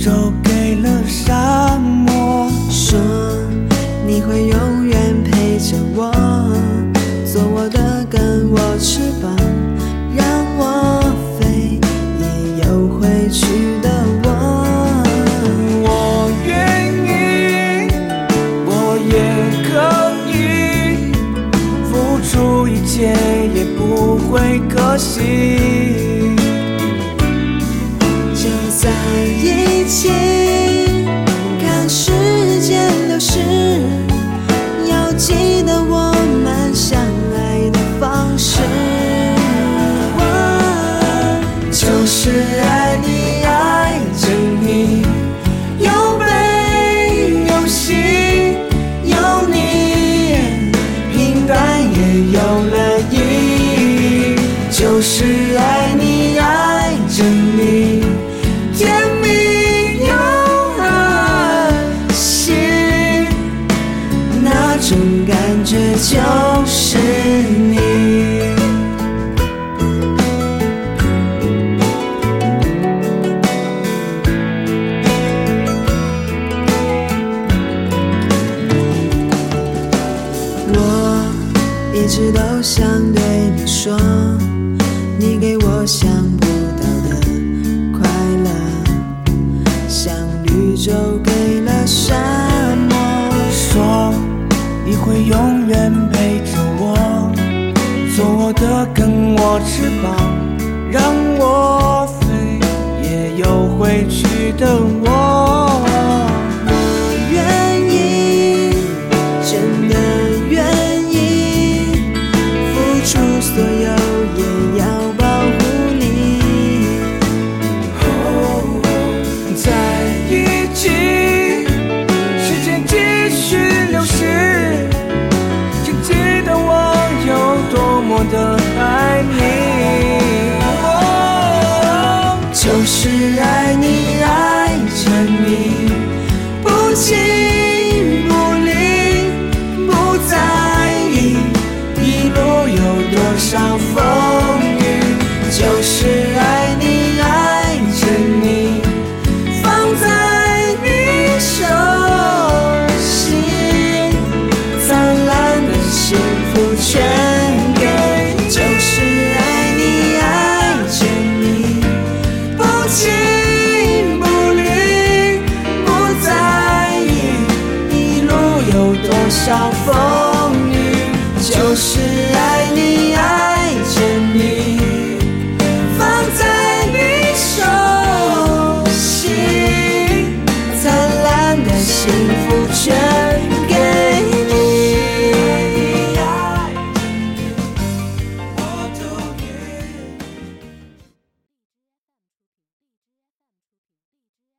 像绿洲给了沙漠。说你会永远陪着我，做我的根我翅膀，让我飞，也有回去的我。我愿意，我也可以付出一切，也不会可惜。一种感觉就是你。我一直都想对你说，你给我想愿陪着我，做我的根我翅膀，让我飞，也有回去的不少风雨，就是爱你，爱着你。放在你手心，灿烂的幸福全